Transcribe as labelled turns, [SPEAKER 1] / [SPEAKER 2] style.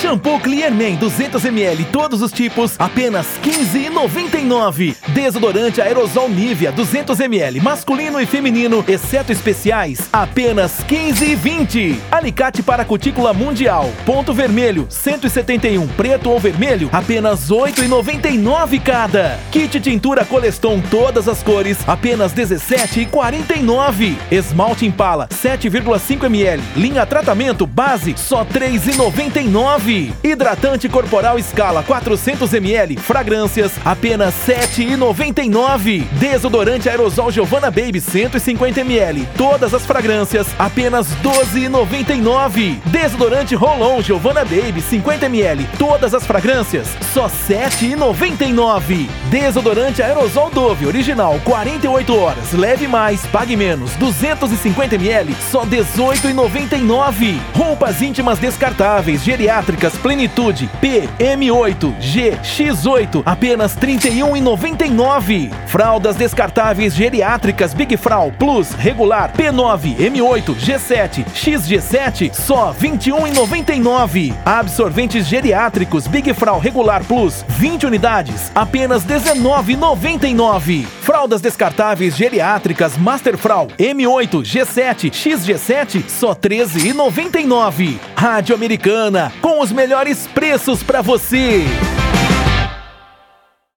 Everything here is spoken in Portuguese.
[SPEAKER 1] Shampoo Clearman 200ml todos os tipos, apenas 15,99. Desodorante aerosol Nivea 200ml masculino e feminino, exceto especiais, apenas 15,20. Alicate para cutícula mundial, ponto vermelho 171 preto ou vermelho, apenas 8,99 cada. Kit tintura Coleston todas as cores, apenas 17,49. Esmalte Impala 7,5 ml, linha tratamento base só 3,99. Hidratante corporal escala 400 ml, fragrâncias apenas 7,99. Desodorante aerosol Giovanna Baby 150 ml, todas as fragrâncias apenas 12,99. Desodorante Rolon Giovanna Baby 50 ml, todas as fragrâncias só 7,99. Desodorante aerosol Dove original 48 horas, leve mais, pague menos, 250 ml só 18,99. Roupas íntimas descartáveis geriátricas Plenitude P, M8, G, X8 apenas 31,99. Fraldas descartáveis geriátricas Big Frau Plus regular P9, M8, G7, XG7 só 21,99. Absorventes geriátricos Big Frau regular Plus 20 unidades apenas 19,99. Fraldas descartáveis geriátricas Master Frau M8, G7, XG7 só 13,99. Rádio Americana com os melhores preços para você.